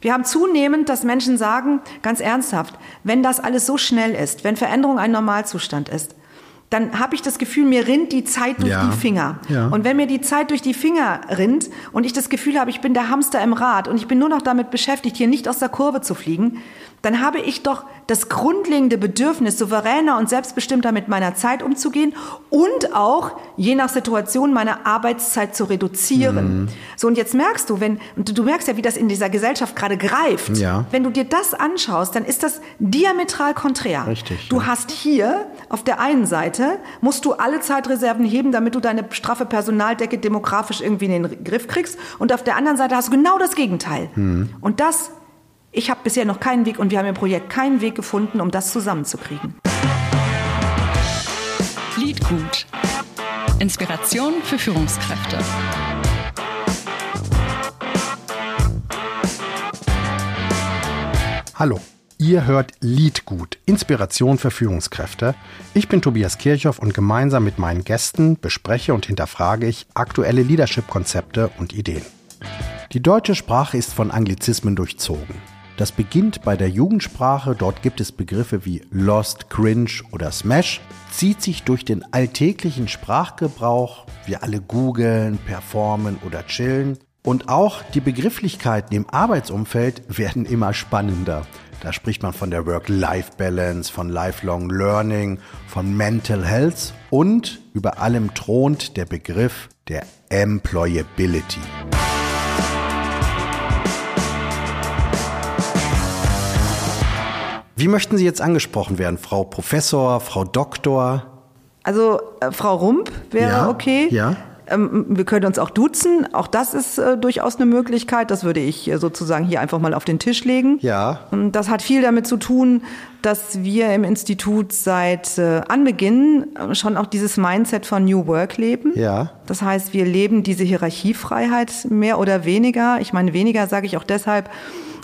Wir haben zunehmend, dass Menschen sagen, ganz ernsthaft, wenn das alles so schnell ist, wenn Veränderung ein Normalzustand ist, dann habe ich das Gefühl, mir rinnt die Zeit durch Ja. die Finger. Ja. Und wenn mir die Zeit durch die Finger rinnt und ich das Gefühl habe, ich bin der Hamster im Rad und ich bin nur noch damit beschäftigt, hier nicht aus der Kurve zu fliegen, dann habe ich doch das grundlegende Bedürfnis, souveräner und selbstbestimmter mit meiner Zeit umzugehen und auch je nach Situation meine Arbeitszeit zu reduzieren. So und jetzt merkst du, wenn und du merkst ja, wie das in dieser Gesellschaft gerade greift. Ja. Wenn du dir das anschaust, dann ist das diametral konträr. Richtig, Du ja. hast hier auf der einen Seite musst du alle Zeitreserven heben, damit du deine straffe Personaldecke demografisch irgendwie in den Griff kriegst. Und auf der anderen Seite hast du genau das Gegenteil. Hm. Und das, ich habe bisher noch keinen Weg und wir haben im Projekt keinen Weg gefunden, um das zusammenzukriegen. Liedgut. Inspiration für Führungskräfte. Hallo, ihr hört Liedgut, Inspiration für Führungskräfte. Ich bin Tobias Kirchhoff und gemeinsam mit meinen Gästen bespreche und hinterfrage ich aktuelle Leadership-Konzepte und Ideen. Die deutsche Sprache ist von Anglizismen durchzogen. Das beginnt bei der Jugendsprache, dort gibt es Begriffe wie Lost, Cringe oder Smash, zieht sich durch den alltäglichen Sprachgebrauch, wir alle googeln, performen oder chillen. Und auch die Begrifflichkeiten im Arbeitsumfeld werden immer spannender. Da spricht man von der Work-Life-Balance, von Lifelong Learning, von Mental Health und über allem thront der Begriff der Employability. Wie möchten Sie jetzt angesprochen werden, Frau Professor, Frau Doktor? Also äh, Frau Rump wäre Ja, okay. ja. Ähm, wir können uns auch duzen. Auch das ist äh, durchaus eine Möglichkeit. Das würde ich äh, sozusagen hier einfach mal auf den Tisch legen. Ja. Und Das hat viel damit zu tun, dass wir im Institut seit äh, Anbeginn schon auch dieses Mindset von New Work leben. Ja. Das heißt, wir leben diese Hierarchiefreiheit mehr oder weniger. Ich meine, weniger sage ich auch deshalb,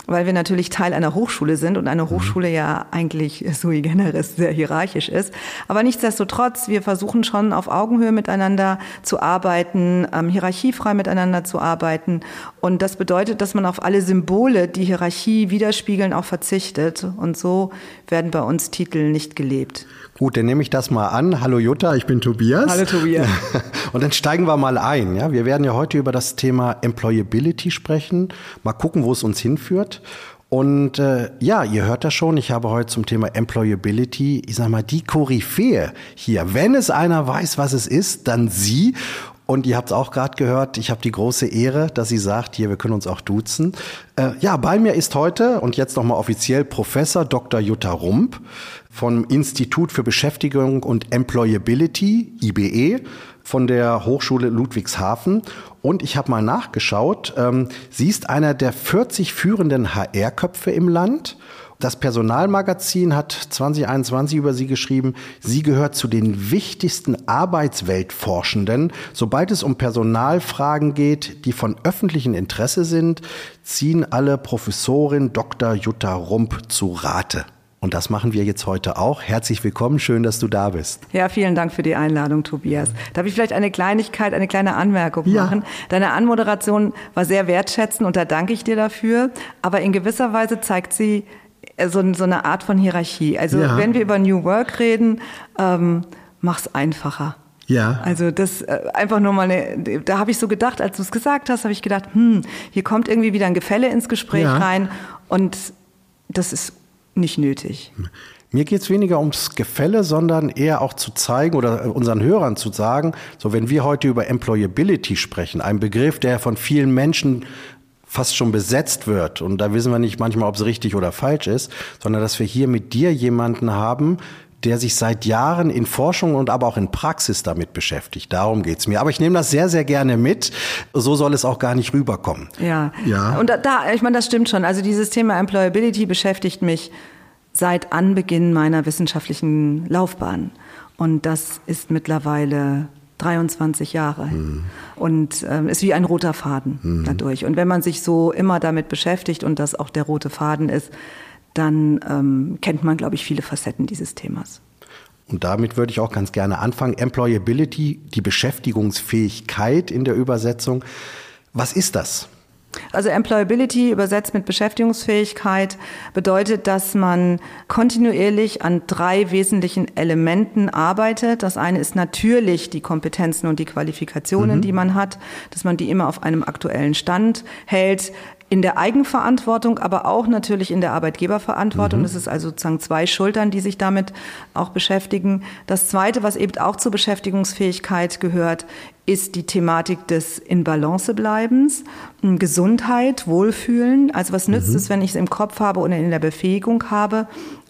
weil wir natürlich Teil einer Hochschule sind und eine Hochschule ja eigentlich sui generis sehr hierarchisch ist. Aber nichtsdestotrotz, wir versuchen schon auf Augenhöhe miteinander zu arbeiten, ähm, hierarchiefrei miteinander zu arbeiten. Und das bedeutet, dass man auf alle Symbole, die Hierarchie widerspiegeln, auch verzichtet. Und so werden bei uns Titel nicht gelebt. Gut, dann nehme ich das mal an. Hallo Jutta, ich bin Tobias. Hallo, Tobias. Und dann steigen wir mal ein. Ja, wir werden ja heute über das Thema Employability sprechen. Mal gucken, wo es uns hinführt. Und äh, ja, ihr hört das schon, ich habe heute zum Thema Employability, ich sag mal, die Koryphäe hier. Wenn es einer weiß, was es ist, dann sie. Und ihr habt es auch gerade gehört, ich habe die große Ehre, dass sie sagt, hier, wir können uns auch duzen. Äh, ja, bei mir ist heute und jetzt nochmal offiziell Professor Dr. Jutta Rump vom Institut für Beschäftigung und Employability, IBE, von der Hochschule Ludwigshafen. Und ich habe mal nachgeschaut, ähm, sie ist einer der 40 führenden HR-Köpfe im Land. Das Personalmagazin hat 2021 über sie geschrieben, sie gehört zu den wichtigsten Arbeitsweltforschenden. Sobald es um Personalfragen geht, die von öffentlichem Interesse sind, ziehen alle Professorin Dr. Jutta Rump zu Rate. Und das machen wir jetzt heute auch. Herzlich willkommen, schön, dass du da bist. Ja, vielen Dank für die Einladung, Tobias. Darf ich vielleicht eine Kleinigkeit, eine kleine Anmerkung Ja. machen? Deine Anmoderation war sehr wertschätzend und da danke ich dir dafür. Aber in gewisser Weise zeigt sie so, so eine Art von Hierarchie. Also Ja. wenn wir über New Work reden, ähm, mach's einfacher. Ja. Also das äh, einfach nur mal eine, da habe ich so gedacht, als du es gesagt hast, habe ich gedacht, hm, hier kommt irgendwie wieder ein Gefälle ins Gespräch Ja. rein und das ist nicht nötig. Mir geht es weniger ums Gefälle, sondern eher auch zu zeigen oder unseren Hörern zu sagen, so wenn wir heute über Employability sprechen, ein Begriff, der von vielen Menschen fast schon besetzt wird und da wissen wir nicht manchmal, ob es richtig oder falsch ist, sondern dass wir hier mit dir jemanden haben, der sich seit Jahren in Forschung und aber auch in Praxis damit beschäftigt. Darum geht's mir. Aber ich nehme das sehr, sehr gerne mit. So soll es auch gar nicht rüberkommen. Ja. Ja. Und da- da, ich meine, das stimmt schon. Also dieses Thema Employability beschäftigt mich seit Anbeginn meiner wissenschaftlichen Laufbahn. Und das ist mittlerweile 23 Jahre. Und ähm, ist wie ein roter Faden dadurch. Und wenn man sich so immer damit beschäftigt und das auch der rote Faden ist, dann ähm, kennt man, glaube ich, viele Facetten dieses Themas. Und damit würde ich auch ganz gerne anfangen. Employability, die Beschäftigungsfähigkeit in der Übersetzung. Was ist das? Also Employability übersetzt mit Beschäftigungsfähigkeit bedeutet, dass man kontinuierlich an drei wesentlichen Elementen arbeitet. Das eine ist natürlich die Kompetenzen und die Qualifikationen, mhm. die man hat, dass man die immer auf einem aktuellen Stand hält in der Eigenverantwortung, aber auch natürlich in der Arbeitgeberverantwortung. Mhm. Es ist also sozusagen zwei Schultern, die sich damit auch beschäftigen. Das Zweite, was eben auch zur Beschäftigungsfähigkeit gehört, ist die Thematik des In Balance bleibens, Gesundheit, Wohlfühlen. Also was nützt mhm. es, wenn ich es im Kopf habe oder in der Befähigung habe,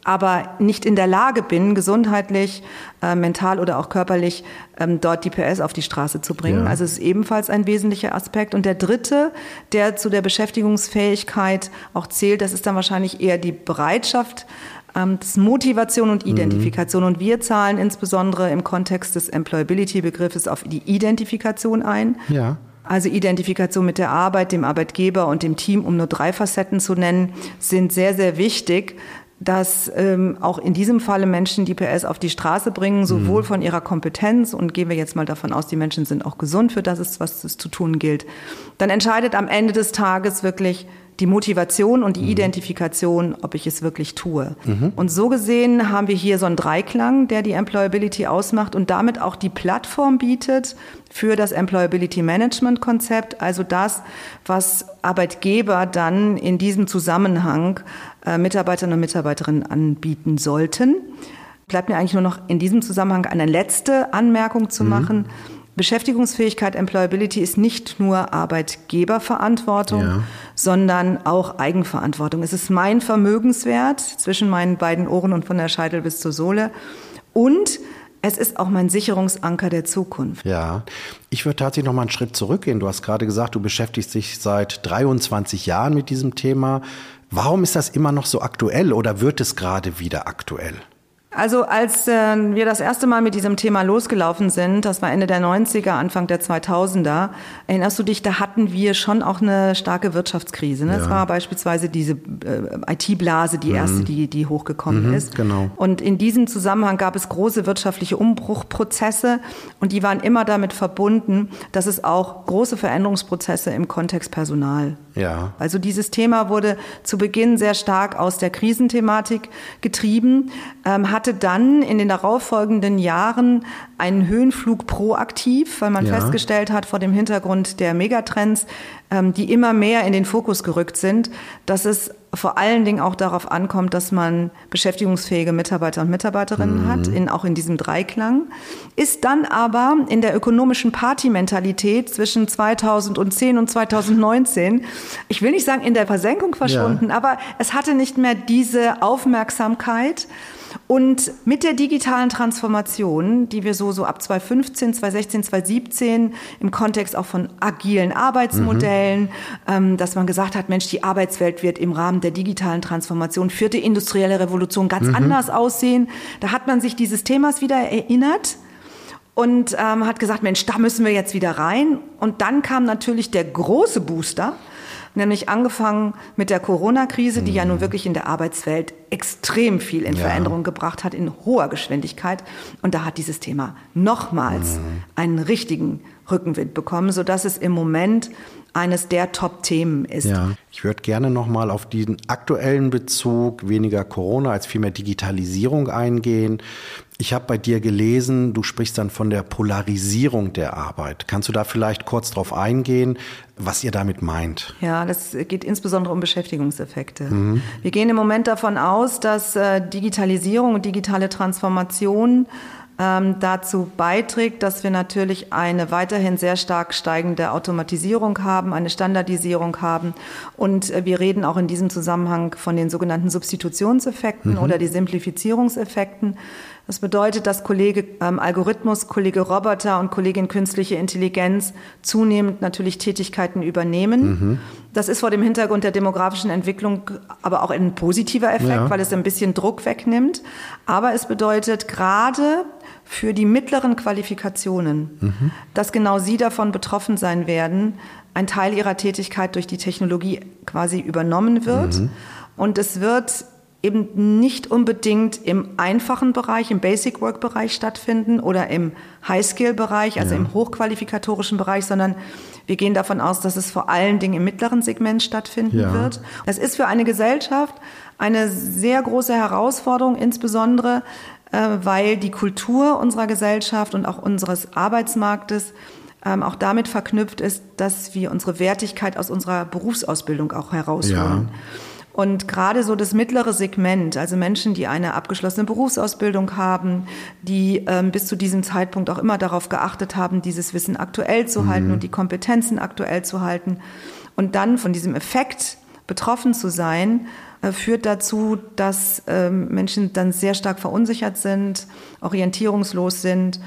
aber nicht in der Lage bin, gesundheitlich, äh, mental oder auch körperlich ähm, dort die PS auf die Straße zu bringen. Ja. Also es ist ebenfalls ein wesentlicher Aspekt. Und der dritte, der zu der Beschäftigungsfähigkeit auch zählt, das ist dann wahrscheinlich eher die Bereitschaft, ähm, das Motivation und Identifikation. Mhm. Und wir zahlen insbesondere im Kontext des Employability-Begriffes auf die Identifikation ein. Ja. Also Identifikation mit der Arbeit, dem Arbeitgeber und dem Team, um nur drei Facetten zu nennen, sind sehr, sehr wichtig, dass ähm, auch in diesem Falle Menschen die PS auf die Straße bringen, sowohl mhm. von ihrer Kompetenz und gehen wir jetzt mal davon aus, die Menschen sind auch gesund, für das ist, was es zu tun gilt. Dann entscheidet am Ende des Tages wirklich die Motivation und die mhm. Identifikation, ob ich es wirklich tue. Mhm. Und so gesehen haben wir hier so einen Dreiklang, der die Employability ausmacht und damit auch die Plattform bietet für das Employability Management Konzept, also das, was Arbeitgeber dann in diesem Zusammenhang äh, Mitarbeitern und Mitarbeiterinnen anbieten sollten. Bleibt mir eigentlich nur noch in diesem Zusammenhang eine letzte Anmerkung zu mhm. machen. Beschäftigungsfähigkeit, Employability ist nicht nur Arbeitgeberverantwortung, ja. sondern auch Eigenverantwortung. Es ist mein Vermögenswert zwischen meinen beiden Ohren und von der Scheitel bis zur Sohle. Und es ist auch mein Sicherungsanker der Zukunft. Ja, ich würde tatsächlich noch mal einen Schritt zurückgehen. Du hast gerade gesagt, du beschäftigst dich seit 23 Jahren mit diesem Thema. Warum ist das immer noch so aktuell oder wird es gerade wieder aktuell? Also als äh, wir das erste Mal mit diesem Thema losgelaufen sind, das war Ende der 90er, Anfang der 2000er, erinnerst du dich, da hatten wir schon auch eine starke Wirtschaftskrise. Ne? Ja. Es war beispielsweise diese äh, IT-Blase, die mhm. erste, die, die hochgekommen mhm, ist. Genau. Und in diesem Zusammenhang gab es große wirtschaftliche Umbruchprozesse und die waren immer damit verbunden, dass es auch große Veränderungsprozesse im Kontext Personal ja. Also dieses Thema wurde zu Beginn sehr stark aus der Krisenthematik getrieben, ähm, hatte dann in den darauffolgenden Jahren einen Höhenflug proaktiv, weil man ja. festgestellt hat vor dem Hintergrund der Megatrends, ähm, die immer mehr in den Fokus gerückt sind, dass es vor allen Dingen auch darauf ankommt, dass man beschäftigungsfähige Mitarbeiter und Mitarbeiterinnen mhm. hat, in, auch in diesem Dreiklang, ist dann aber in der ökonomischen Partymentalität zwischen 2010 und 2019, ich will nicht sagen in der Versenkung verschwunden, ja. aber es hatte nicht mehr diese Aufmerksamkeit, und mit der digitalen Transformation, die wir so, so ab 2015, 2016, 2017 im Kontext auch von agilen Arbeitsmodellen, mhm. ähm, dass man gesagt hat, Mensch, die Arbeitswelt wird im Rahmen der digitalen Transformation, vierte industrielle Revolution ganz mhm. anders aussehen. Da hat man sich dieses Themas wieder erinnert und ähm, hat gesagt, Mensch, da müssen wir jetzt wieder rein. Und dann kam natürlich der große Booster nämlich angefangen mit der Corona-Krise, die ja nun mhm. wirklich in der Arbeitswelt extrem viel in ja. Veränderung gebracht hat, in hoher Geschwindigkeit. Und da hat dieses Thema nochmals mhm. einen richtigen Rückenwind bekommen, sodass es im Moment eines der Top-Themen ist. Ja, ich würde gerne nochmal auf diesen aktuellen Bezug weniger Corona als vielmehr Digitalisierung eingehen. Ich habe bei dir gelesen, du sprichst dann von der Polarisierung der Arbeit. Kannst du da vielleicht kurz drauf eingehen, was ihr damit meint? Ja, das geht insbesondere um Beschäftigungseffekte. Mhm. Wir gehen im Moment davon aus, dass äh, Digitalisierung und digitale Transformation ähm, dazu beiträgt, dass wir natürlich eine weiterhin sehr stark steigende Automatisierung haben, eine Standardisierung haben. Und äh, wir reden auch in diesem Zusammenhang von den sogenannten Substitutionseffekten mhm. oder die Simplifizierungseffekten. Das bedeutet, dass Kollege ähm, Algorithmus, Kollege Roboter und Kollegin künstliche Intelligenz zunehmend natürlich Tätigkeiten übernehmen. Mhm. Das ist vor dem Hintergrund der demografischen Entwicklung aber auch ein positiver Effekt, ja. weil es ein bisschen Druck wegnimmt. Aber es bedeutet gerade für die mittleren Qualifikationen, mhm. dass genau sie davon betroffen sein werden, ein Teil ihrer Tätigkeit durch die Technologie quasi übernommen wird. Mhm. Und es wird eben nicht unbedingt im einfachen Bereich, im Basic Work Bereich stattfinden oder im High Skill Bereich, also ja. im hochqualifikatorischen Bereich, sondern wir gehen davon aus, dass es vor allen Dingen im mittleren Segment stattfinden ja. wird. Das ist für eine Gesellschaft eine sehr große Herausforderung, insbesondere äh, weil die Kultur unserer Gesellschaft und auch unseres Arbeitsmarktes ähm, auch damit verknüpft ist, dass wir unsere Wertigkeit aus unserer Berufsausbildung auch herausholen. Ja. Und gerade so das mittlere Segment, also Menschen, die eine abgeschlossene Berufsausbildung haben, die ähm, bis zu diesem Zeitpunkt auch immer darauf geachtet haben, dieses Wissen aktuell zu mhm. halten und die Kompetenzen aktuell zu halten. Und dann von diesem Effekt betroffen zu sein, äh, führt dazu, dass ähm, Menschen dann sehr stark verunsichert sind, orientierungslos sind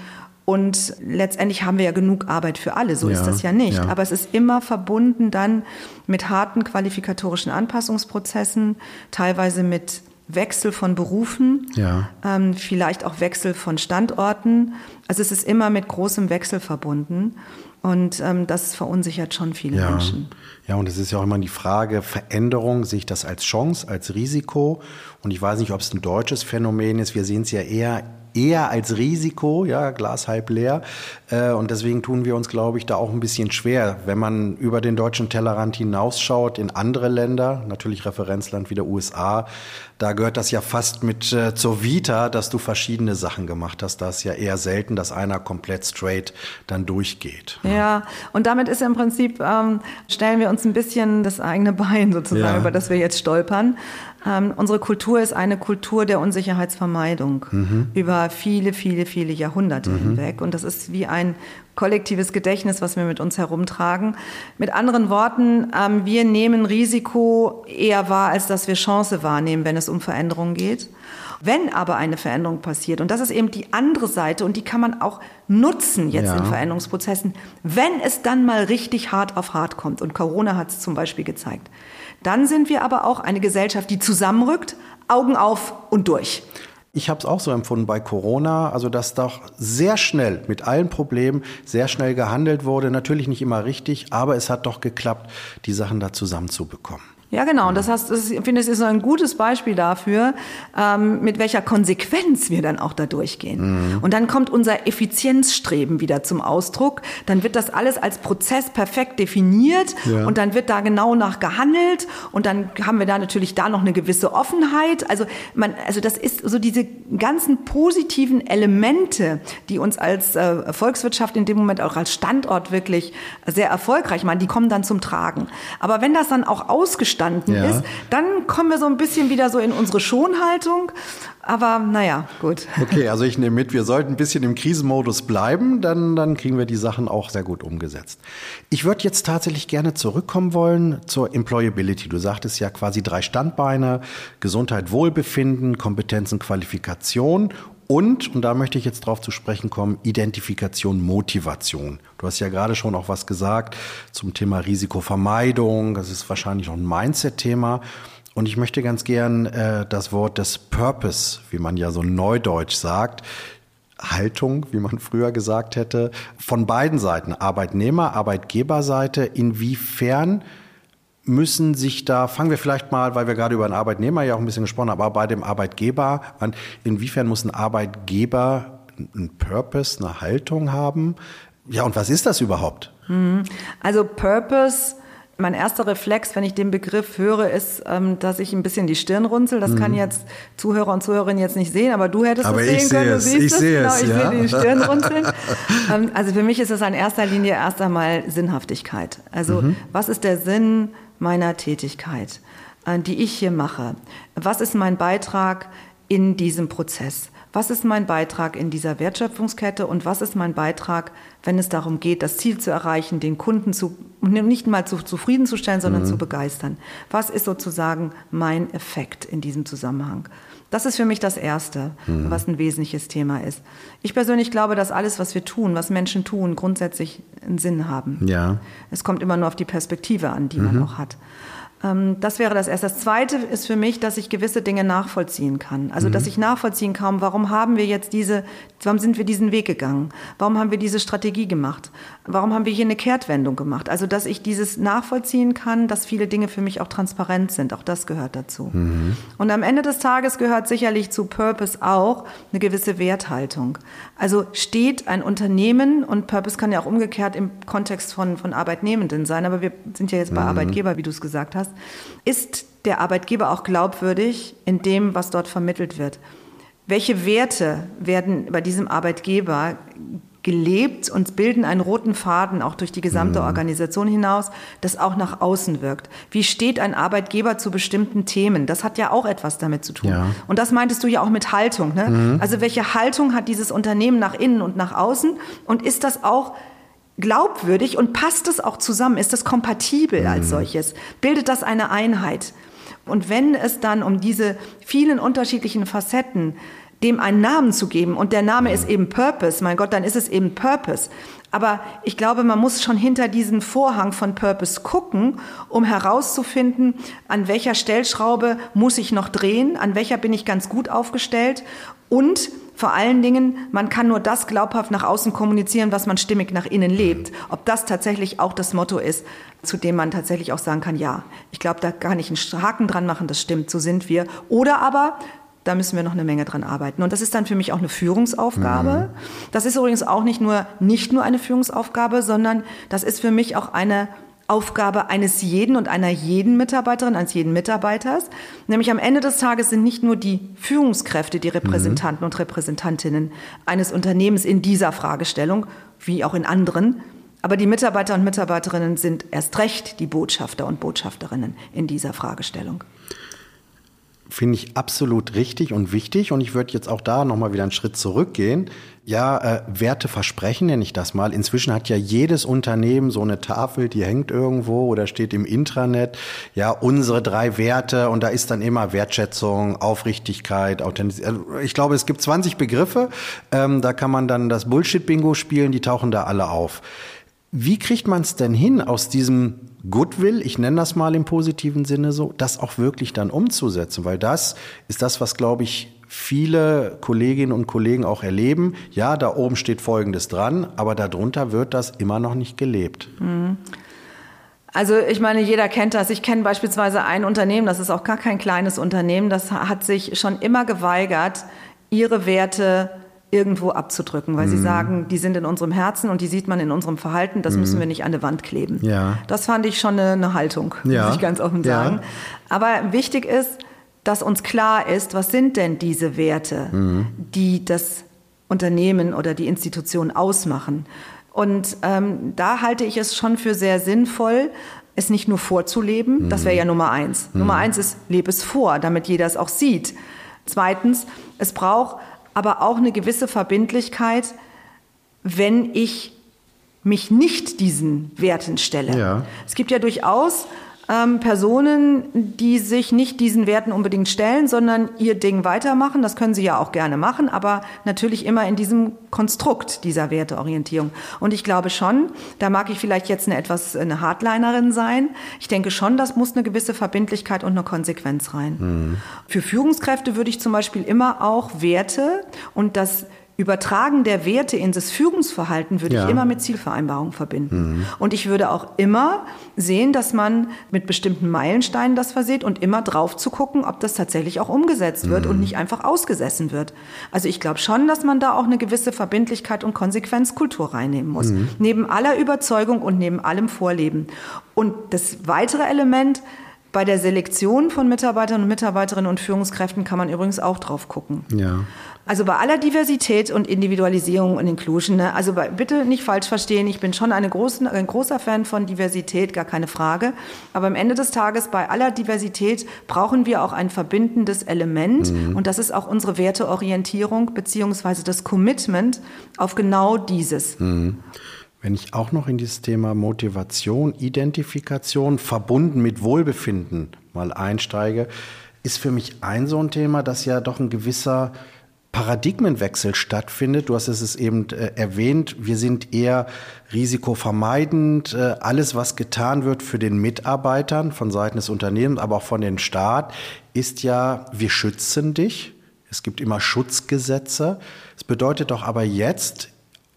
und letztendlich haben wir ja genug Arbeit für alle, so ja, ist das ja nicht. Ja. Aber es ist immer verbunden dann mit harten qualifikatorischen Anpassungsprozessen, teilweise mit Wechsel von Berufen, ja. ähm, vielleicht auch Wechsel von Standorten. Also es ist immer mit großem Wechsel verbunden. Und ähm, das verunsichert schon viele ja. Menschen. Ja, und es ist ja auch immer die Frage, Veränderung, sehe ich das als Chance, als Risiko? Und ich weiß nicht, ob es ein deutsches Phänomen ist. Wir sehen es ja eher eher als Risiko, ja, Glas halb leer. Äh, und deswegen tun wir uns, glaube ich, da auch ein bisschen schwer, wenn man über den deutschen Tellerrand hinausschaut in andere Länder, natürlich Referenzland wie der USA, da gehört das ja fast mit äh, zur Vita, dass du verschiedene Sachen gemacht hast. Da ist ja eher selten, dass einer komplett straight dann durchgeht. Ja, ja. und damit ist im Prinzip, ähm, stellen wir uns ein bisschen das eigene Bein sozusagen, ja. über das wir jetzt stolpern. Ähm, unsere Kultur ist eine Kultur der Unsicherheitsvermeidung mhm. über viele, viele, viele Jahrhunderte mhm. hinweg. Und das ist wie ein kollektives Gedächtnis, was wir mit uns herumtragen. Mit anderen Worten, ähm, wir nehmen Risiko eher wahr, als dass wir Chance wahrnehmen, wenn es um Veränderungen geht. Wenn aber eine Veränderung passiert, und das ist eben die andere Seite, und die kann man auch nutzen jetzt ja. in Veränderungsprozessen, wenn es dann mal richtig hart auf hart kommt, und Corona hat es zum Beispiel gezeigt, dann sind wir aber auch eine Gesellschaft, die zusammenrückt, Augen auf und durch. Ich habe es auch so empfunden bei Corona, also dass doch sehr schnell mit allen Problemen sehr schnell gehandelt wurde. Natürlich nicht immer richtig, aber es hat doch geklappt, die Sachen da zusammenzubekommen. Ja, genau. Und das heißt, ich finde, es ist ein gutes Beispiel dafür, ähm, mit welcher Konsequenz wir dann auch da durchgehen. Mhm. Und dann kommt unser Effizienzstreben wieder zum Ausdruck. Dann wird das alles als Prozess perfekt definiert ja. und dann wird da genau nach gehandelt und dann haben wir da natürlich da noch eine gewisse Offenheit. Also man, also das ist so diese ganzen positiven Elemente, die uns als äh, Volkswirtschaft in dem Moment auch als Standort wirklich sehr erfolgreich machen, die kommen dann zum Tragen. Aber wenn das dann auch ausgestattet entstanden ja. ist, dann kommen wir so ein bisschen wieder so in unsere Schonhaltung. Aber naja, gut. Okay, also ich nehme mit, wir sollten ein bisschen im Krisenmodus bleiben, dann, dann kriegen wir die Sachen auch sehr gut umgesetzt. Ich würde jetzt tatsächlich gerne zurückkommen wollen zur Employability. Du sagtest ja quasi drei Standbeine, Gesundheit, Wohlbefinden, Kompetenzen, Qualifikation und, und da möchte ich jetzt drauf zu sprechen kommen, Identifikation, Motivation. Du hast ja gerade schon auch was gesagt zum Thema Risikovermeidung. Das ist wahrscheinlich auch ein Mindset-Thema. Und ich möchte ganz gern äh, das Wort des Purpose, wie man ja so neudeutsch sagt, Haltung, wie man früher gesagt hätte, von beiden Seiten, Arbeitnehmer, Arbeitgeberseite, inwiefern müssen sich da, fangen wir vielleicht mal, weil wir gerade über einen Arbeitnehmer ja auch ein bisschen gesprochen haben, aber bei dem Arbeitgeber an, inwiefern muss ein Arbeitgeber einen Purpose, eine Haltung haben? Ja, und was ist das überhaupt? Mhm. Also Purpose mein erster Reflex, wenn ich den Begriff höre, ist, ähm, dass ich ein bisschen die Stirn runzel. Das mhm. kann jetzt Zuhörer und Zuhörerinnen jetzt nicht sehen, aber du hättest aber es sehen können. Du siehst ich es. Sehe genau, ich ja. sehe die Stirn runzeln. ähm, also für mich ist es in erster Linie erst einmal Sinnhaftigkeit. Also mhm. was ist der Sinn meiner Tätigkeit, äh, die ich hier mache? Was ist mein Beitrag in diesem Prozess? Was ist mein Beitrag in dieser Wertschöpfungskette und was ist mein Beitrag, wenn es darum geht, das Ziel zu erreichen, den Kunden zu, nicht mal zu, zufriedenzustellen, sondern mhm. zu begeistern? Was ist sozusagen mein Effekt in diesem Zusammenhang? Das ist für mich das Erste, mhm. was ein wesentliches Thema ist. Ich persönlich glaube, dass alles, was wir tun, was Menschen tun, grundsätzlich einen Sinn haben. Ja. Es kommt immer nur auf die Perspektive an, die mhm. man auch hat. Ähm, das wäre das erste. Das zweite ist für mich, dass ich gewisse Dinge nachvollziehen kann. Also, mhm. dass ich nachvollziehen kann, warum haben wir jetzt diese, warum sind wir diesen Weg gegangen? Warum haben wir diese Strategie gemacht? Warum haben wir hier eine Kehrtwendung gemacht? Also, dass ich dieses nachvollziehen kann, dass viele Dinge für mich auch transparent sind. Auch das gehört dazu. Mhm. Und am Ende des Tages gehört sicherlich zu Purpose auch eine gewisse Werthaltung. Also steht ein Unternehmen und Purpose kann ja auch umgekehrt im Kontext von, von Arbeitnehmenden sein, aber wir sind ja jetzt bei mhm. Arbeitgeber, wie du es gesagt hast ist der Arbeitgeber auch glaubwürdig in dem, was dort vermittelt wird? Welche Werte werden bei diesem Arbeitgeber gelebt und bilden einen roten Faden auch durch die gesamte mhm. Organisation hinaus, das auch nach außen wirkt. Wie steht ein Arbeitgeber zu bestimmten Themen? Das hat ja auch etwas damit zu tun. Ja. Und das meintest du ja auch mit Haltung. Ne? Mhm. Also welche Haltung hat dieses Unternehmen nach innen und nach außen? Und ist das auch glaubwürdig und passt es auch zusammen? Ist es kompatibel als mhm. solches? Bildet das eine Einheit? Und wenn es dann um diese vielen unterschiedlichen Facetten dem einen Namen zu geben und der Name ist eben Purpose, mein Gott, dann ist es eben Purpose. Aber ich glaube, man muss schon hinter diesen Vorhang von Purpose gucken, um herauszufinden, an welcher Stellschraube muss ich noch drehen, an welcher bin ich ganz gut aufgestellt und vor allen Dingen, man kann nur das glaubhaft nach außen kommunizieren, was man stimmig nach innen lebt. Ob das tatsächlich auch das Motto ist, zu dem man tatsächlich auch sagen kann, ja, ich glaube, da kann ich einen Haken dran machen, das stimmt, so sind wir. Oder aber, da müssen wir noch eine Menge dran arbeiten. Und das ist dann für mich auch eine Führungsaufgabe. Mhm. Das ist übrigens auch nicht nur, nicht nur eine Führungsaufgabe, sondern das ist für mich auch eine Aufgabe eines jeden und einer jeden Mitarbeiterin, eines jeden Mitarbeiters. Nämlich am Ende des Tages sind nicht nur die Führungskräfte die Repräsentanten mhm. und Repräsentantinnen eines Unternehmens in dieser Fragestellung, wie auch in anderen, aber die Mitarbeiter und Mitarbeiterinnen sind erst recht die Botschafter und Botschafterinnen in dieser Fragestellung finde ich absolut richtig und wichtig. Und ich würde jetzt auch da nochmal wieder einen Schritt zurückgehen. Ja, äh, Werte versprechen nenne ich das mal. Inzwischen hat ja jedes Unternehmen so eine Tafel, die hängt irgendwo oder steht im Intranet. Ja, unsere drei Werte und da ist dann immer Wertschätzung, Aufrichtigkeit, Authentizität. Also ich glaube, es gibt 20 Begriffe. Ähm, da kann man dann das Bullshit-Bingo spielen, die tauchen da alle auf. Wie kriegt man es denn hin, aus diesem Goodwill, ich nenne das mal im positiven Sinne so, das auch wirklich dann umzusetzen? Weil das ist das, was, glaube ich, viele Kolleginnen und Kollegen auch erleben. Ja, da oben steht Folgendes dran, aber darunter wird das immer noch nicht gelebt. Mhm. Also ich meine, jeder kennt das. Ich kenne beispielsweise ein Unternehmen, das ist auch gar kein kleines Unternehmen, das hat sich schon immer geweigert, ihre Werte irgendwo abzudrücken, weil mhm. sie sagen, die sind in unserem Herzen und die sieht man in unserem Verhalten, das mhm. müssen wir nicht an die Wand kleben. Ja. Das fand ich schon eine, eine Haltung, ja. muss ich ganz offen sagen. Ja. Aber wichtig ist, dass uns klar ist, was sind denn diese Werte, mhm. die das Unternehmen oder die Institution ausmachen. Und ähm, da halte ich es schon für sehr sinnvoll, es nicht nur vorzuleben, das wäre ja mhm. Nummer eins. Mhm. Nummer eins ist, lebe es vor, damit jeder es auch sieht. Zweitens, es braucht aber auch eine gewisse Verbindlichkeit, wenn ich mich nicht diesen Werten stelle. Ja. Es gibt ja durchaus ähm, Personen, die sich nicht diesen Werten unbedingt stellen, sondern ihr Ding weitermachen. Das können sie ja auch gerne machen, aber natürlich immer in diesem Konstrukt dieser Werteorientierung. Und ich glaube schon, da mag ich vielleicht jetzt eine etwas eine Hardlinerin sein. Ich denke schon, das muss eine gewisse Verbindlichkeit und eine Konsequenz rein. Mhm. Für Führungskräfte würde ich zum Beispiel immer auch Werte und das Übertragen der Werte in das Führungsverhalten würde ja. ich immer mit Zielvereinbarungen verbinden. Mhm. Und ich würde auch immer sehen, dass man mit bestimmten Meilensteinen das verseht und immer drauf zu gucken, ob das tatsächlich auch umgesetzt wird mhm. und nicht einfach ausgesessen wird. Also ich glaube schon, dass man da auch eine gewisse Verbindlichkeit und Konsequenzkultur reinnehmen muss. Mhm. Neben aller Überzeugung und neben allem Vorleben. Und das weitere Element, bei der Selektion von Mitarbeitern und Mitarbeiterinnen und Führungskräften kann man übrigens auch drauf gucken. Ja. Also bei aller Diversität und Individualisierung und Inclusion, ne, also bei, bitte nicht falsch verstehen, ich bin schon großen, ein großer Fan von Diversität, gar keine Frage. Aber am Ende des Tages, bei aller Diversität brauchen wir auch ein verbindendes Element mhm. und das ist auch unsere Werteorientierung beziehungsweise das Commitment auf genau dieses. Mhm. Wenn ich auch noch in dieses Thema Motivation, Identifikation verbunden mit Wohlbefinden mal einsteige, ist für mich ein so ein Thema, das ja doch ein gewisser Paradigmenwechsel stattfindet. Du hast es eben äh, erwähnt, wir sind eher risikovermeidend. Äh, alles, was getan wird für den Mitarbeitern von Seiten des Unternehmens, aber auch von den Staat, ist ja, wir schützen dich. Es gibt immer Schutzgesetze. Es bedeutet doch aber jetzt,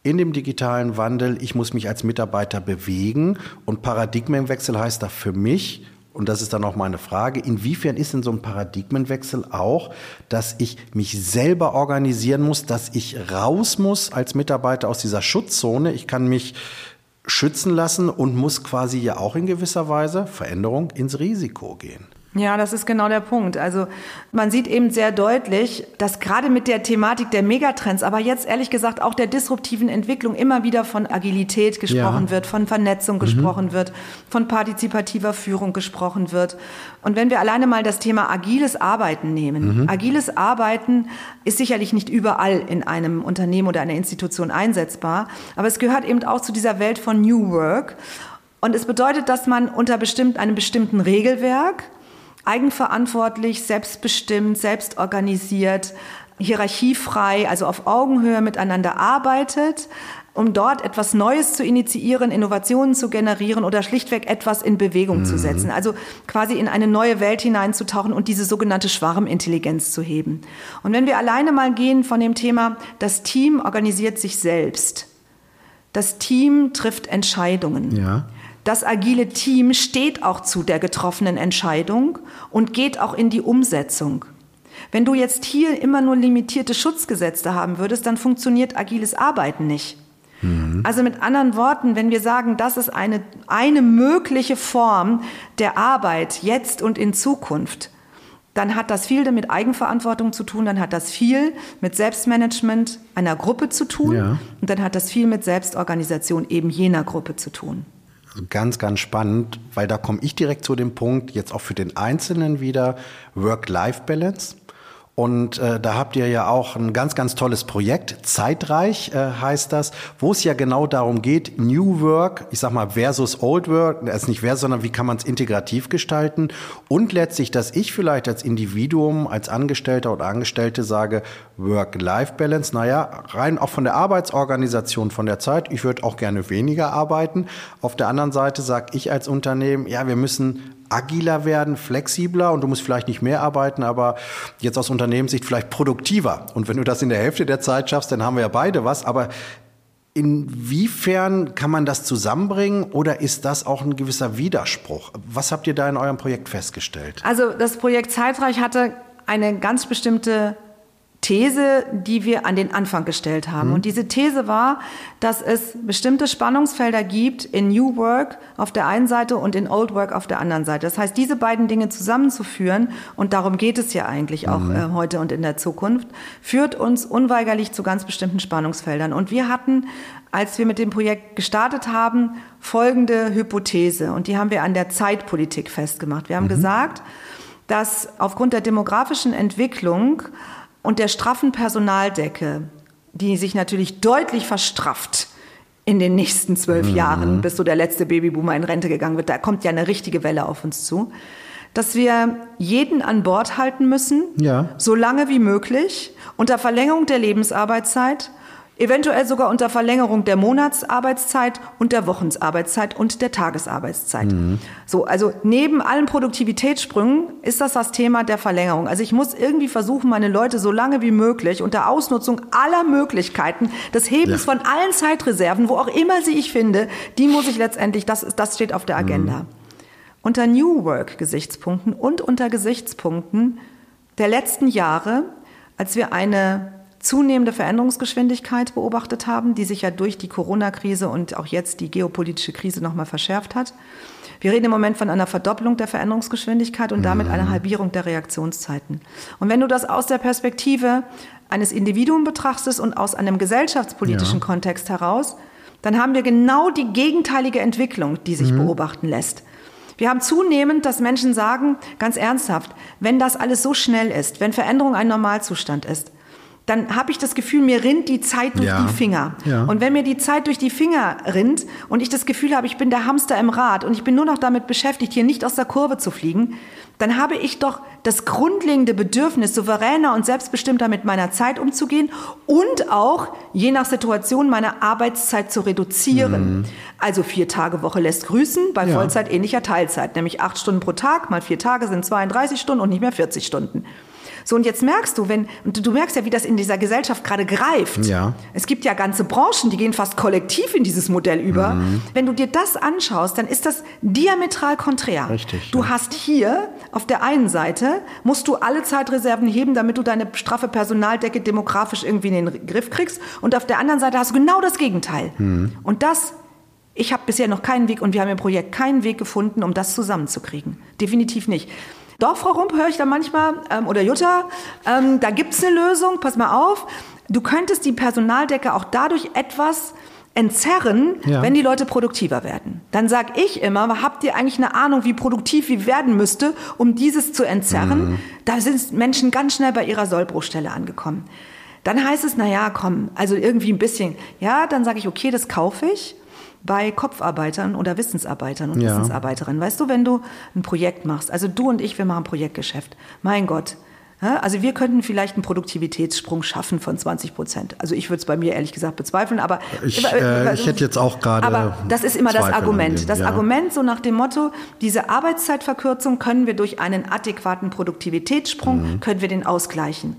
in dem digitalen Wandel, ich muss mich als Mitarbeiter bewegen und Paradigmenwechsel heißt da für mich, und das ist dann auch meine Frage, inwiefern ist denn so ein Paradigmenwechsel auch, dass ich mich selber organisieren muss, dass ich raus muss als Mitarbeiter aus dieser Schutzzone. Ich kann mich schützen lassen und muss quasi ja auch in gewisser Weise Veränderung ins Risiko gehen. Ja, das ist genau der Punkt. Also man sieht eben sehr deutlich, dass gerade mit der Thematik der Megatrends, aber jetzt ehrlich gesagt auch der disruptiven Entwicklung immer wieder von Agilität gesprochen ja. wird, von Vernetzung mhm. gesprochen wird, von partizipativer Führung gesprochen wird. Und wenn wir alleine mal das Thema agiles Arbeiten nehmen. Mhm. Agiles Arbeiten ist sicherlich nicht überall in einem Unternehmen oder einer Institution einsetzbar, aber es gehört eben auch zu dieser Welt von New Work. Und es bedeutet, dass man unter bestimmt, einem bestimmten Regelwerk eigenverantwortlich, selbstbestimmt, selbstorganisiert, hierarchiefrei, also auf Augenhöhe miteinander arbeitet, um dort etwas Neues zu initiieren, Innovationen zu generieren oder schlichtweg etwas in Bewegung mhm. zu setzen. Also quasi in eine neue Welt hineinzutauchen und diese sogenannte Schwarmintelligenz zu heben. Und wenn wir alleine mal gehen von dem Thema, das Team organisiert sich selbst. Das Team trifft Entscheidungen. Ja. Das agile Team steht auch zu der getroffenen Entscheidung und geht auch in die Umsetzung. Wenn du jetzt hier immer nur limitierte Schutzgesetze haben würdest, dann funktioniert agiles Arbeiten nicht. Mhm. Also mit anderen Worten, wenn wir sagen, das ist eine, eine mögliche Form der Arbeit jetzt und in Zukunft, dann hat das viel mit Eigenverantwortung zu tun, dann hat das viel mit Selbstmanagement einer Gruppe zu tun ja. und dann hat das viel mit Selbstorganisation eben jener Gruppe zu tun. Ganz, ganz spannend, weil da komme ich direkt zu dem Punkt, jetzt auch für den Einzelnen wieder, Work-Life-Balance. Und äh, da habt ihr ja auch ein ganz, ganz tolles Projekt, Zeitreich äh, heißt das, wo es ja genau darum geht, New Work, ich sag mal versus Old Work, es ist nicht wer, sondern wie kann man es integrativ gestalten und letztlich, dass ich vielleicht als Individuum, als Angestellter oder Angestellte sage, Work-Life-Balance, naja, rein auch von der Arbeitsorganisation, von der Zeit, ich würde auch gerne weniger arbeiten. Auf der anderen Seite sage ich als Unternehmen, ja, wir müssen agiler werden, flexibler und du musst vielleicht nicht mehr arbeiten, aber jetzt aus Unternehmenssicht vielleicht produktiver. Und wenn du das in der Hälfte der Zeit schaffst, dann haben wir ja beide was. Aber Inwiefern kann man das zusammenbringen oder ist das auch ein gewisser Widerspruch? Was habt ihr da in eurem Projekt festgestellt? Also das Projekt Zeitreich hatte eine ganz bestimmte These, die wir an den Anfang gestellt haben. Mhm. Und diese These war, dass es bestimmte Spannungsfelder gibt in New Work auf der einen Seite und in Old Work auf der anderen Seite. Das heißt, diese beiden Dinge zusammenzuführen, und darum geht es ja eigentlich auch mhm. äh, heute und in der Zukunft, führt uns unweigerlich zu ganz bestimmten Spannungsfeldern. Und wir hatten, als wir mit dem Projekt gestartet haben, folgende Hypothese. Und die haben wir an der Zeitpolitik festgemacht. Wir haben mhm. gesagt, dass aufgrund der demografischen Entwicklung und der straffen Personaldecke, die sich natürlich deutlich verstrafft in den nächsten zwölf mhm. Jahren, bis so der letzte Babyboomer in Rente gegangen wird, da kommt ja eine richtige Welle auf uns zu, dass wir jeden an Bord halten müssen, ja. so lange wie möglich, unter Verlängerung der Lebensarbeitszeit Eventuell sogar unter Verlängerung der Monatsarbeitszeit und der Wochensarbeitszeit und der Tagesarbeitszeit. Mhm. So, also neben allen Produktivitätssprüngen ist das das Thema der Verlängerung. Also ich muss irgendwie versuchen, meine Leute so lange wie möglich unter Ausnutzung aller Möglichkeiten des Hebens ja. von allen Zeitreserven, wo auch immer sie ich finde, die muss ich letztendlich, das, das steht auf der Agenda. Mhm. Unter New Work Gesichtspunkten und unter Gesichtspunkten der letzten Jahre, als wir eine zunehmende Veränderungsgeschwindigkeit beobachtet haben, die sich ja durch die Corona-Krise und auch jetzt die geopolitische Krise nochmal verschärft hat. Wir reden im Moment von einer Verdopplung der Veränderungsgeschwindigkeit und damit einer mhm. Halbierung der Reaktionszeiten. Und wenn du das aus der Perspektive eines Individuums betrachtest und aus einem gesellschaftspolitischen ja. Kontext heraus, dann haben wir genau die gegenteilige Entwicklung, die sich mhm. beobachten lässt. Wir haben zunehmend, dass Menschen sagen, ganz ernsthaft, wenn das alles so schnell ist, wenn Veränderung ein Normalzustand ist, dann habe ich das Gefühl, mir rinnt die Zeit durch ja. die Finger. Ja. Und wenn mir die Zeit durch die Finger rinnt und ich das Gefühl habe, ich bin der Hamster im Rad und ich bin nur noch damit beschäftigt, hier nicht aus der Kurve zu fliegen, dann habe ich doch das grundlegende Bedürfnis, souveräner und selbstbestimmter mit meiner Zeit umzugehen und auch je nach Situation meine Arbeitszeit zu reduzieren. Mhm. Also vier Tage Woche lässt grüßen, bei ja. Vollzeit ähnlicher Teilzeit, nämlich acht Stunden pro Tag, mal vier Tage sind 32 Stunden und nicht mehr 40 Stunden. So, und jetzt merkst du, wenn, und du merkst ja, wie das in dieser Gesellschaft gerade greift. Ja. Es gibt ja ganze Branchen, die gehen fast kollektiv in dieses Modell über. Mhm. Wenn du dir das anschaust, dann ist das diametral konträr. Richtig. Du ja. hast hier auf der einen Seite, musst du alle Zeitreserven heben, damit du deine straffe Personaldecke demografisch irgendwie in den Griff kriegst. Und auf der anderen Seite hast du genau das Gegenteil. Mhm. Und das ich habe bisher noch keinen Weg und wir haben im Projekt keinen Weg gefunden, um das zusammenzukriegen. Definitiv nicht. Doch, Frau Rump, höre ich da manchmal, ähm, oder Jutta, ähm, da gibt's eine Lösung, pass mal auf. Du könntest die Personaldecke auch dadurch etwas entzerren, ja. wenn die Leute produktiver werden. Dann sag ich immer, habt ihr eigentlich eine Ahnung, wie produktiv wie werden müsste, um dieses zu entzerren? Mhm. Da sind Menschen ganz schnell bei ihrer Sollbruchstelle angekommen. Dann heißt es, na ja, komm, also irgendwie ein bisschen. Ja, dann sage ich, okay, das kaufe ich bei Kopfarbeitern oder Wissensarbeitern und ja. Wissensarbeiterinnen. Weißt du, wenn du ein Projekt machst, also du und ich, wir machen Projektgeschäft. Mein Gott. Also wir könnten vielleicht einen Produktivitätssprung schaffen von 20 Prozent. Also ich würde es bei mir ehrlich gesagt bezweifeln, aber ich, äh, ich hätte jetzt auch gerade. Aber das ist immer das Argument. Das ja. Argument so nach dem Motto: Diese Arbeitszeitverkürzung können wir durch einen adäquaten Produktivitätssprung mhm. können wir den ausgleichen.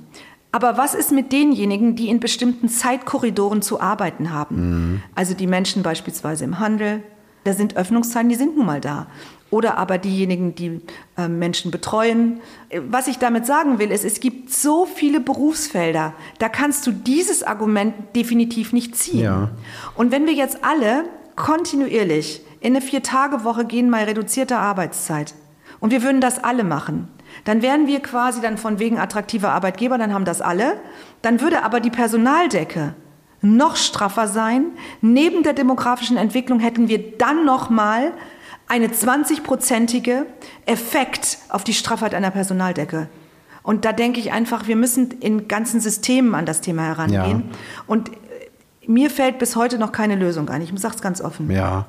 Aber was ist mit denjenigen, die in bestimmten Zeitkorridoren zu arbeiten haben? Mhm. Also die Menschen beispielsweise im Handel, da sind Öffnungszeiten, die sind nun mal da. Oder aber diejenigen, die äh, Menschen betreuen. Was ich damit sagen will, ist, es gibt so viele Berufsfelder, da kannst du dieses Argument definitiv nicht ziehen. Ja. Und wenn wir jetzt alle kontinuierlich in eine Vier-Tage-Woche gehen, mal reduzierte Arbeitszeit, und wir würden das alle machen, dann wären wir quasi dann von wegen attraktiver Arbeitgeber, dann haben das alle. Dann würde aber die Personaldecke noch straffer sein. Neben der demografischen Entwicklung hätten wir dann noch mal eine 20-prozentige Effekt auf die Straffheit einer Personaldecke. Und da denke ich einfach, wir müssen in ganzen Systemen an das Thema herangehen. Ja. Und mir fällt bis heute noch keine Lösung ein. Ich sage es ganz offen. Ja.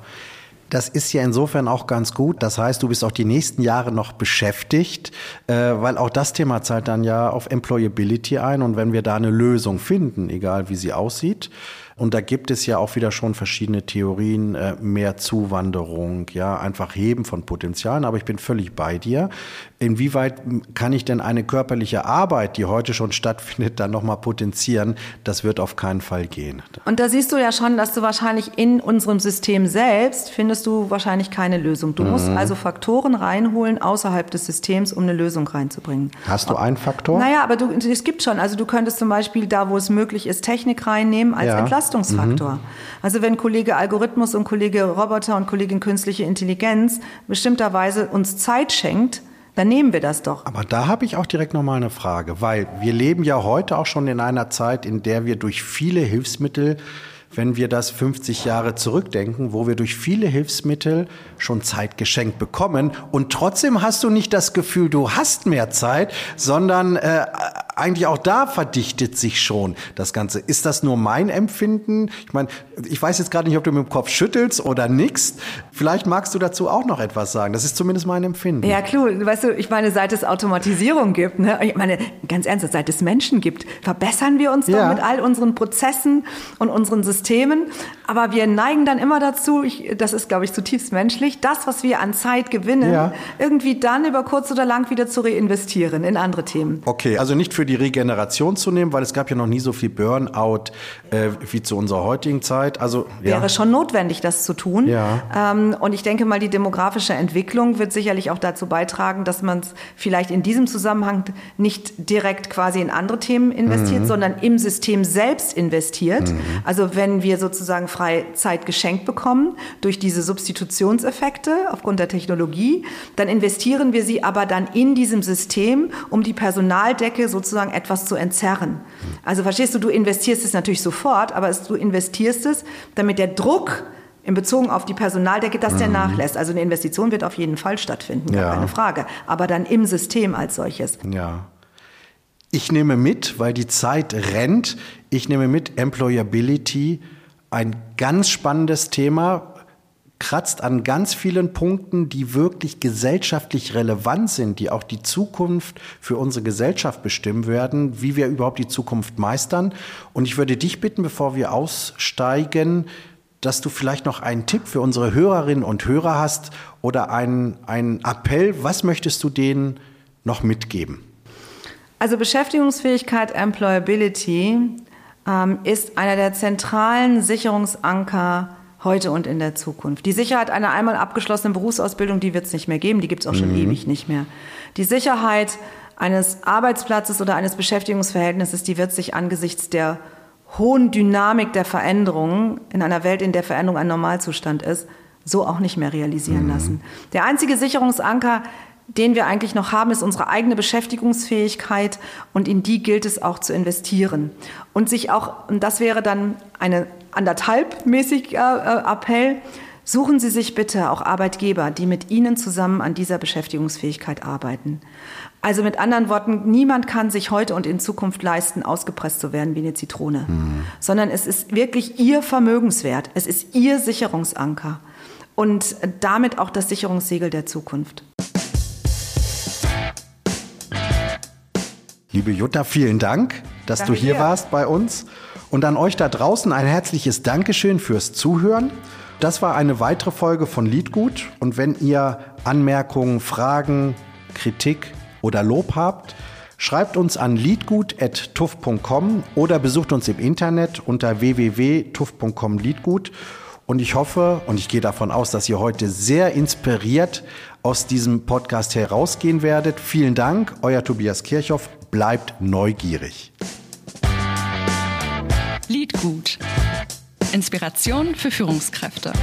Das ist ja insofern auch ganz gut. Das heißt, du bist auch die nächsten Jahre noch beschäftigt, äh, weil auch das Thema zahlt dann ja auf Employability ein. Und wenn wir da eine Lösung finden, egal wie sie aussieht, und da gibt es ja auch wieder schon verschiedene Theorien, äh, mehr Zuwanderung, ja, einfach Heben von Potenzialen. Aber ich bin völlig bei dir. Inwieweit kann ich denn eine körperliche Arbeit, die heute schon stattfindet, dann nochmal potenzieren? Das wird auf keinen Fall gehen. Und da siehst du ja schon, dass du wahrscheinlich in unserem System selbst findest du wahrscheinlich keine Lösung. Du mhm. musst also Faktoren reinholen außerhalb des Systems, um eine Lösung reinzubringen. Hast du einen Faktor? Naja, aber du, es gibt schon. Also du könntest zum Beispiel da, wo es möglich ist, Technik reinnehmen als ja. Entlastung. Belastungsfaktor. Mhm. Also wenn Kollege Algorithmus und Kollege Roboter und Kollegin künstliche Intelligenz bestimmterweise uns Zeit schenkt, dann nehmen wir das doch. Aber da habe ich auch direkt nochmal eine Frage, weil wir leben ja heute auch schon in einer Zeit, in der wir durch viele Hilfsmittel wenn wir das 50 Jahre zurückdenken, wo wir durch viele Hilfsmittel schon Zeit geschenkt bekommen und trotzdem hast du nicht das Gefühl, du hast mehr Zeit, sondern äh, eigentlich auch da verdichtet sich schon das Ganze. Ist das nur mein Empfinden? Ich meine, ich weiß jetzt gerade nicht, ob du mit dem Kopf schüttelst oder nix. Vielleicht magst du dazu auch noch etwas sagen. Das ist zumindest mein Empfinden. Ja, klar. Weißt du, ich meine, seit es Automatisierung gibt, ne? ich meine, ganz ernst, seit es Menschen gibt, verbessern wir uns ja. doch mit all unseren Prozessen und unseren Systemen Systemen. Aber wir neigen dann immer dazu, ich, das ist, glaube ich, zutiefst menschlich, das, was wir an Zeit gewinnen, ja. irgendwie dann über kurz oder lang wieder zu reinvestieren in andere Themen. Okay, also nicht für die Regeneration zu nehmen, weil es gab ja noch nie so viel Burnout äh, wie zu unserer heutigen Zeit. Also ja. wäre schon notwendig, das zu tun. Ja. Ähm, und ich denke mal, die demografische Entwicklung wird sicherlich auch dazu beitragen, dass man es vielleicht in diesem Zusammenhang nicht direkt quasi in andere Themen investiert, mhm. sondern im System selbst investiert. Mhm. Also wenn wir sozusagen frei Zeit geschenkt bekommen durch diese Substitutionseffekte aufgrund der Technologie, dann investieren wir sie aber dann in diesem System, um die Personaldecke sozusagen etwas zu entzerren. Also verstehst du, du investierst es natürlich sofort, aber es, du investierst es, damit der Druck in Bezug auf die Personaldecke, dass der mhm. nachlässt. Also eine Investition wird auf jeden Fall stattfinden, ja. keine Frage. Aber dann im System als solches. Ja. Ich nehme mit, weil die Zeit rennt, ich nehme mit Employability, ein ganz spannendes Thema, kratzt an ganz vielen Punkten, die wirklich gesellschaftlich relevant sind, die auch die Zukunft für unsere Gesellschaft bestimmen werden, wie wir überhaupt die Zukunft meistern. Und ich würde dich bitten, bevor wir aussteigen, dass du vielleicht noch einen Tipp für unsere Hörerinnen und Hörer hast oder einen, einen Appell. Was möchtest du denen noch mitgeben? Also Beschäftigungsfähigkeit, Employability ähm, ist einer der zentralen Sicherungsanker heute und in der Zukunft. Die Sicherheit einer einmal abgeschlossenen Berufsausbildung, die wird es nicht mehr geben, die gibt es auch schon mhm. ewig nicht mehr. Die Sicherheit eines Arbeitsplatzes oder eines Beschäftigungsverhältnisses, die wird sich angesichts der hohen Dynamik der Veränderungen in einer Welt, in der Veränderung ein Normalzustand ist, so auch nicht mehr realisieren mhm. lassen. Der einzige Sicherungsanker, den wir eigentlich noch haben, ist unsere eigene Beschäftigungsfähigkeit und in die gilt es auch zu investieren. Und sich auch, und das wäre dann eine anderthalbmäßig äh, äh, Appell, suchen Sie sich bitte auch Arbeitgeber, die mit Ihnen zusammen an dieser Beschäftigungsfähigkeit arbeiten. Also mit anderen Worten, niemand kann sich heute und in Zukunft leisten, ausgepresst zu werden wie eine Zitrone, mhm. sondern es ist wirklich Ihr Vermögenswert, es ist Ihr Sicherungsanker und damit auch das Sicherungssiegel der Zukunft. Liebe Jutta, vielen Dank, dass Danke du hier dir. warst bei uns. Und an euch da draußen ein herzliches Dankeschön fürs Zuhören. Das war eine weitere Folge von Liedgut. Und wenn ihr Anmerkungen, Fragen, Kritik oder Lob habt, schreibt uns an liedgut.tuff.com oder besucht uns im Internet unter www.tuff.com Liedgut. Und ich hoffe und ich gehe davon aus, dass ihr heute sehr inspiriert aus diesem Podcast herausgehen werdet. Vielen Dank, euer Tobias Kirchhoff. Bleibt neugierig. Liedgut. Inspiration für Führungskräfte.